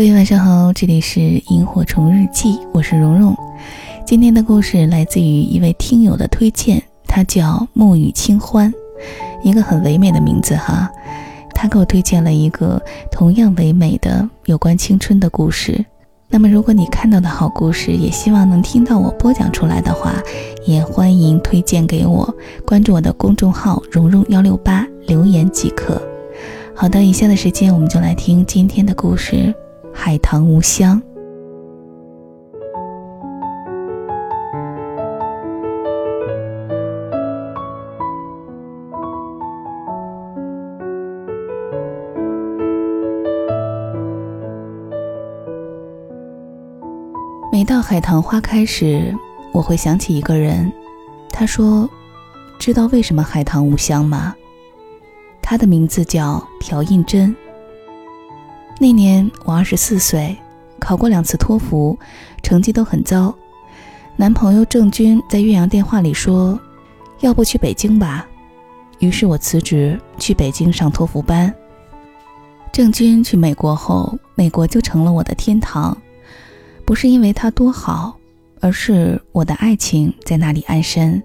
各位晚上好，这里是萤火虫日记，我是蓉蓉。今天的故事来自于一位听友的推荐，他叫沐雨清欢，一个很唯美的名字哈。他给我推荐了一个同样唯美的有关青春的故事。那么，如果你看到的好故事，也希望能听到我播讲出来的话，也欢迎推荐给我，关注我的公众号“蓉蓉幺六八”，留言即可。好的，以下的时间我们就来听今天的故事《海棠无香》。每到海棠花开时，我会想起一个人。他说：“知道为什么海棠无香吗？”他的名字叫朴印珍。那年我二十四岁，考过两次托福，成绩都很糟。男朋友郑军在岳阳电话里说：“要不去北京吧？”于是我辞职去北京上托福班。郑军去美国后，美国就成了我的天堂，不是因为他多好，而是我的爱情在那里安身。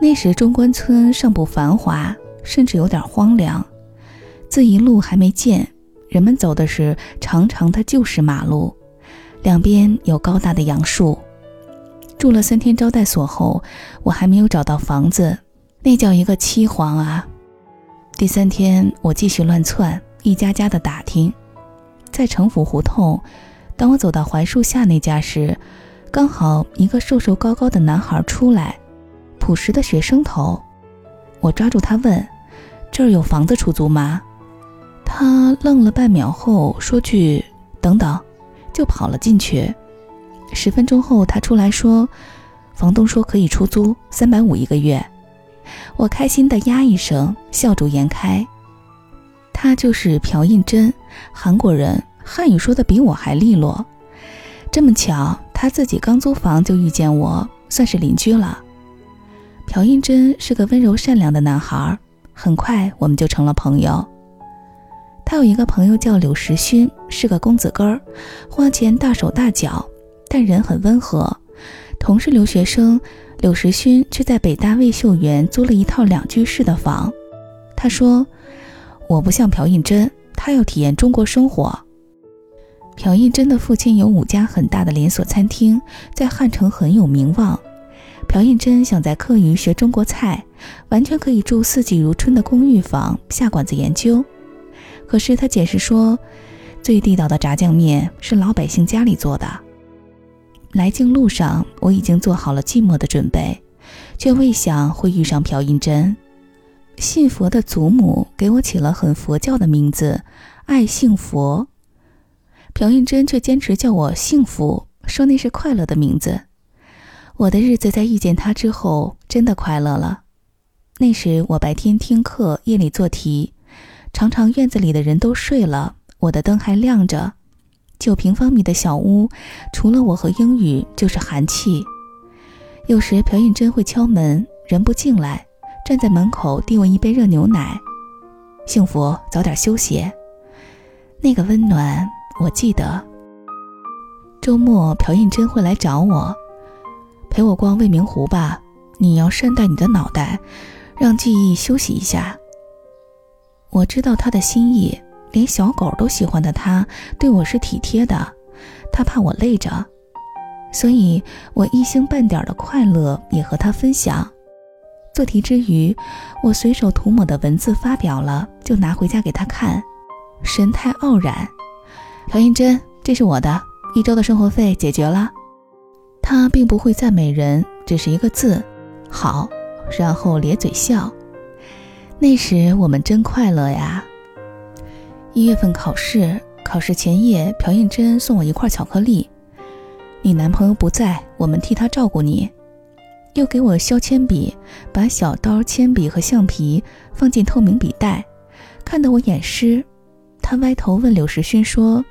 那时中关村尚不繁华。甚至有点荒凉，自一路还没建，人们走的是长长的旧式马路，两边有高大的杨树。住了三天招待所后，我还没有找到房子，那叫一个凄惶啊！第三天，我继续乱窜，一家家的打听，在城府胡同，当我走到槐树下那家时，刚好一个瘦瘦高高的男孩出来，朴实的学生头，我抓住他问。这儿有房子出租吗？他愣了半秒后说句“等等”，就跑了进去。十分钟后，他出来说：“房东说可以出租，三百五一个月。”我开心的呀一声，笑逐颜开。他就是朴印真，韩国人，汉语说的比我还利落。这么巧，他自己刚租房就遇见我，算是邻居了。朴印真是个温柔善良的男孩。很快我们就成了朋友。他有一个朋友叫柳时勋，是个公子哥儿，花钱大手大脚，但人很温和。同是留学生，柳时勋却在北大魏秀园租了一套两居室的房。他说：“我不像朴胤珍，他要体验中国生活。”朴胤珍的父亲有五家很大的连锁餐厅，在汉城很有名望。朴胤珍想在课余学中国菜，完全可以住四季如春的公寓房下馆子研究。可是他解释说，最地道的炸酱面是老百姓家里做的。来京路上，我已经做好了寂寞的准备，却未想会遇上朴印珍。信佛的祖母给我起了很佛教的名字，爱信佛。朴印珍却坚持叫我幸福，说那是快乐的名字。我的日子在遇见他之后真的快乐了。那时我白天听课，夜里做题，常常院子里的人都睡了，我的灯还亮着。九平方米的小屋，除了我和英语就是寒气。有时朴印珍会敲门，人不进来，站在门口递我一杯热牛奶。幸福，早点休息。那个温暖，我记得。周末朴印珍会来找我。陪我逛未名湖吧，你要善待你的脑袋，让记忆休息一下。我知道他的心意，连小狗都喜欢的他，对我是体贴的。他怕我累着，所以我一星半点的快乐也和他分享。做题之余，我随手涂抹的文字发表了，就拿回家给他看，神态傲然。朴英珍，这是我的一周的生活费，解决了。他并不会赞美人，只是一个字“好”，然后咧嘴笑。那时我们真快乐呀！一月份考试，考试前夜，朴印珍送我一块巧克力。你男朋友不在，我们替他照顾你。又给我削铅笔，把小刀、铅笔和橡皮放进透明笔袋，看得我眼湿。他歪头问柳时勋说：“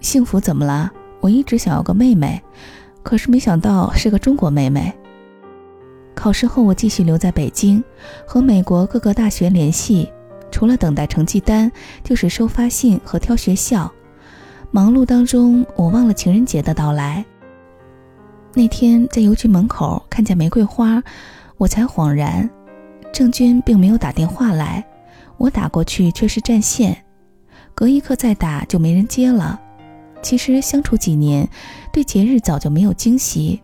幸福怎么了？我一直想要个妹妹。”可是没想到是个中国妹妹。考试后，我继续留在北京，和美国各个大学联系，除了等待成绩单，就是收发信和挑学校。忙碌当中，我忘了情人节的到来。那天在邮局门口看见玫瑰花，我才恍然，郑钧并没有打电话来，我打过去却是占线，隔一刻再打就没人接了。其实相处几年，对节日早就没有惊喜，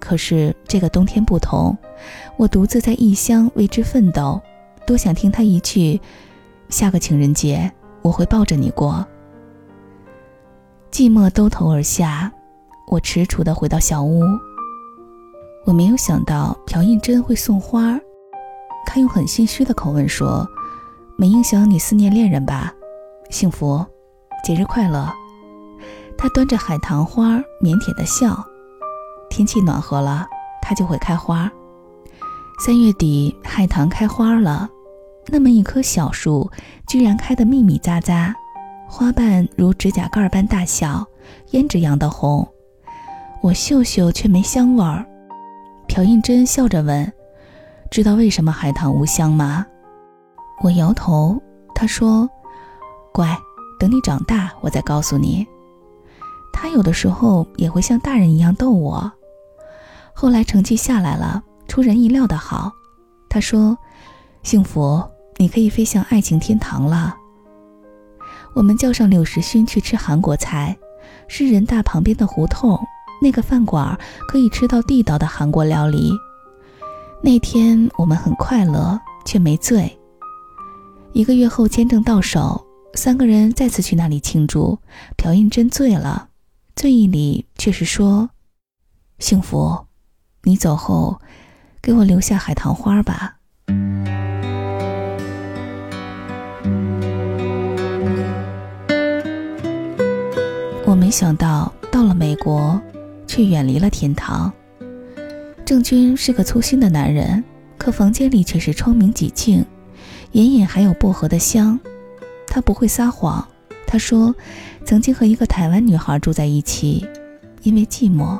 可是这个冬天不同，我独自在异乡为之奋斗，多想听他一句：“下个情人节我会抱着你过。”寂寞兜头而下。我踟蹰地回到小屋。我没有想到朴应真会送花，他用很心虚的口吻说：“没影响你思念恋人吧？幸福，节日快乐。”他端着海棠花，腼腆地笑。天气暖和了，它就会开花。三月底，海棠开花了，那么一棵小树，居然开得密密匝匝，花瓣如指甲盖般大小，胭脂样的红。我嗅嗅，却没香味儿。朴应真笑着问：“知道为什么海棠无香吗？”我摇头。他说：“乖，等你长大，我再告诉你。”他有的时候也会像大人一样逗我。后来成绩下来了，出人意料的好。他说：“幸福，你可以飞向爱情天堂了。”我们叫上柳时勋去吃韩国菜，是人大旁边的胡同。那个饭馆可以吃到地道的韩国料理。那天我们很快乐，却没醉。一个月后签证到手，三个人再次去那里庆祝。朴应真醉了，醉意里却是说：“幸福，你走后，给我留下海棠花吧。”我没想到到了美国。却远离了天堂。郑钧是个粗心的男人，可房间里却是窗明几净，隐隐还有薄荷的香。他不会撒谎，他说曾经和一个台湾女孩住在一起，因为寂寞。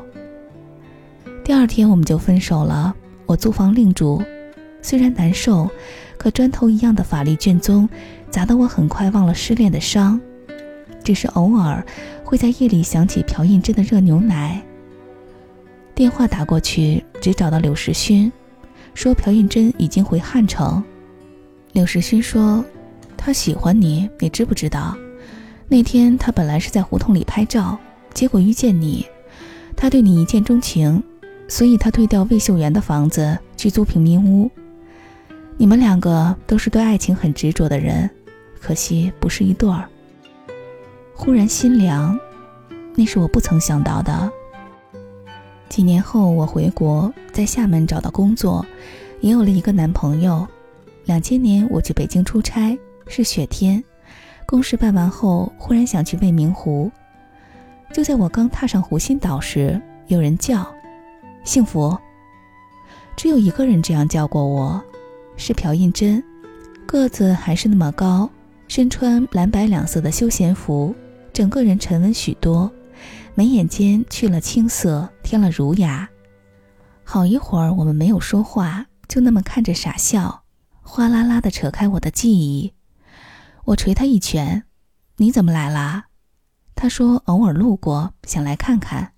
第二天我们就分手了，我租房另住。虽然难受，可砖头一样的法律卷宗砸得我很快忘了失恋的伤，只是偶尔会在夜里想起朴印珍的热牛奶。电话打过去，只找到柳时勋，说朴胤真已经回汉城。柳时勋说：“他喜欢你，你知不知道？那天他本来是在胡同里拍照，结果遇见你，他对你一见钟情，所以他退掉魏秀媛的房子去租平民屋。你们两个都是对爱情很执着的人，可惜不是一对儿。”忽然心凉，那是我不曾想到的。几年后，我回国，在厦门找到工作，也有了一个男朋友。两千年，我去北京出差，是雪天，公事办完后，忽然想去未名湖。就在我刚踏上湖心岛时，有人叫：“幸福。”只有一个人这样叫过我，是朴印珍，个子还是那么高，身穿蓝白两色的休闲服，整个人沉稳许多。眉眼间去了青涩，添了儒雅。好一会儿，我们没有说话，就那么看着傻笑，哗啦啦的扯开我的记忆。我捶他一拳：“你怎么来啦？”他说：“偶尔路过，想来看看。”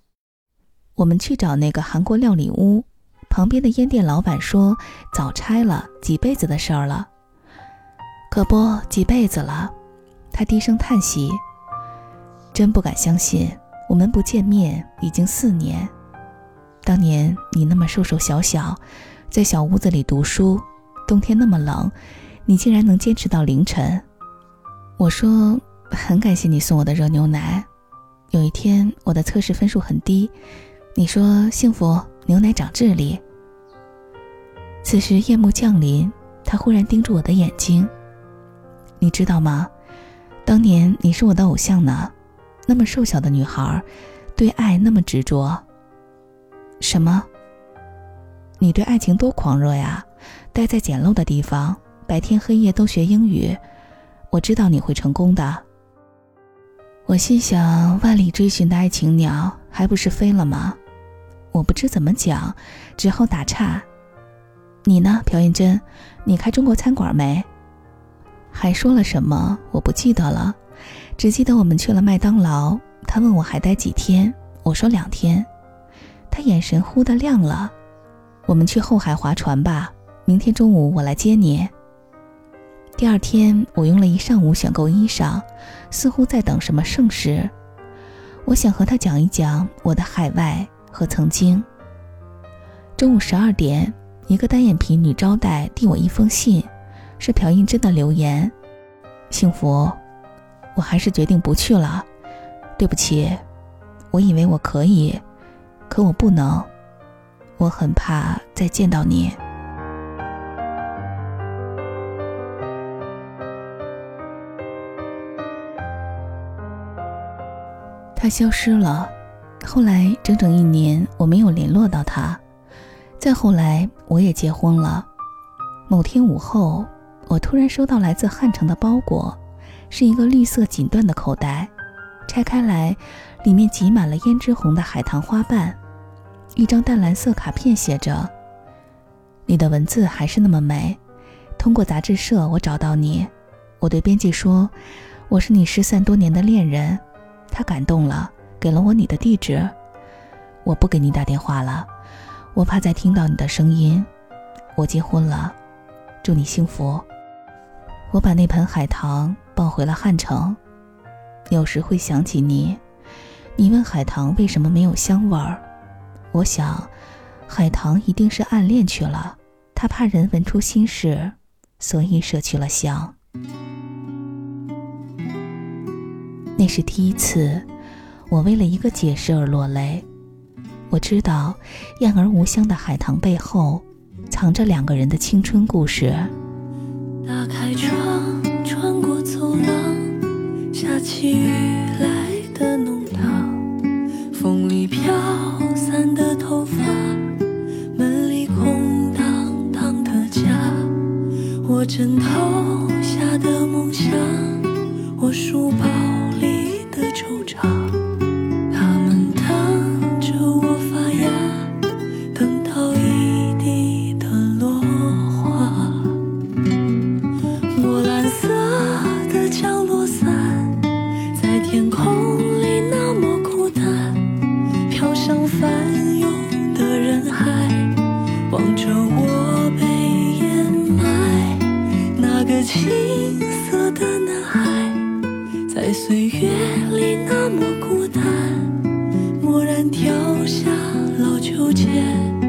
我们去找那个韩国料理屋，旁边的烟店老板说：“早拆了，几辈子的事儿了。”可不，几辈子了。他低声叹息：“真不敢相信。”我们不见面已经四年，当年你那么瘦瘦小小，在小屋子里读书，冬天那么冷，你竟然能坚持到凌晨。我说很感谢你送我的热牛奶。有一天我的测试分数很低，你说幸福牛奶长智力。此时夜幕降临，他忽然盯住我的眼睛。你知道吗？当年你是我的偶像呢。那么瘦小的女孩，对爱那么执着。什么？你对爱情多狂热呀！待在简陋的地方，白天黑夜都学英语。我知道你会成功的。我心想，万里追寻的爱情鸟，还不是飞了吗？我不知怎么讲，只好打岔。你呢，朴妍珍？你开中国餐馆没？还说了什么？我不记得了。只记得我们去了麦当劳，他问我还待几天，我说两天。他眼神忽的亮了。我们去后海划船吧，明天中午我来接你。第二天，我用了一上午选购衣裳，似乎在等什么盛事。我想和他讲一讲我的海外和曾经。中午十二点，一个单眼皮女招待递我一封信，是朴应真的留言：“幸福，我还是决定不去了。对不起，我以为我可以，可我不能。我很怕再见到你。”他消失了，后来整整一年我没有联络到他。再后来我也结婚了。某天午后，我突然收到来自汉城的包裹，是一个绿色锦缎的口袋，拆开来，里面挤满了胭脂红的海棠花瓣，一张淡蓝色卡片写着：“你的文字还是那么美。通过杂志社我找到你，我对编辑说，我是你失散多年的恋人。”他感动了，给了我你的地址。我不给你打电话了，我怕再听到你的声音。我结婚了，祝你幸福。我把那盆海棠抱回了汉城，有时会想起你。你问海棠为什么没有香味儿，我想，海棠一定是暗恋去了，他怕人闻出心事，所以舍去了香。那是第一次，我为了一个解释而落泪。我知道，燕儿无香的海棠背后，藏着两个人的青春故事。打开窗，穿过走廊，下起雨来的弄堂，风里飘散的头发，门里空荡荡的家，我枕头下的梦想，我书包里的惆怅。岁月里那么孤单蓦然跳下老秋千。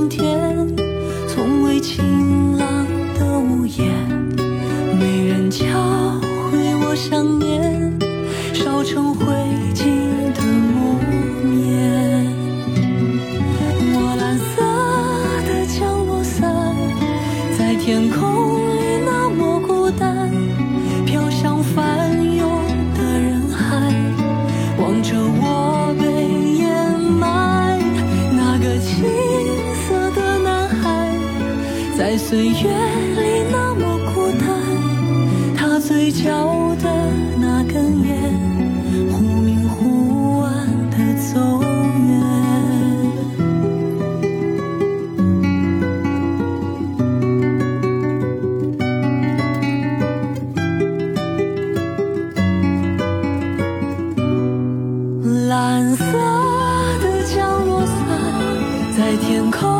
明天。岁月里那么孤单他嘴角的那根烟，忽明忽暗的走远。蓝色的降落伞，在天空。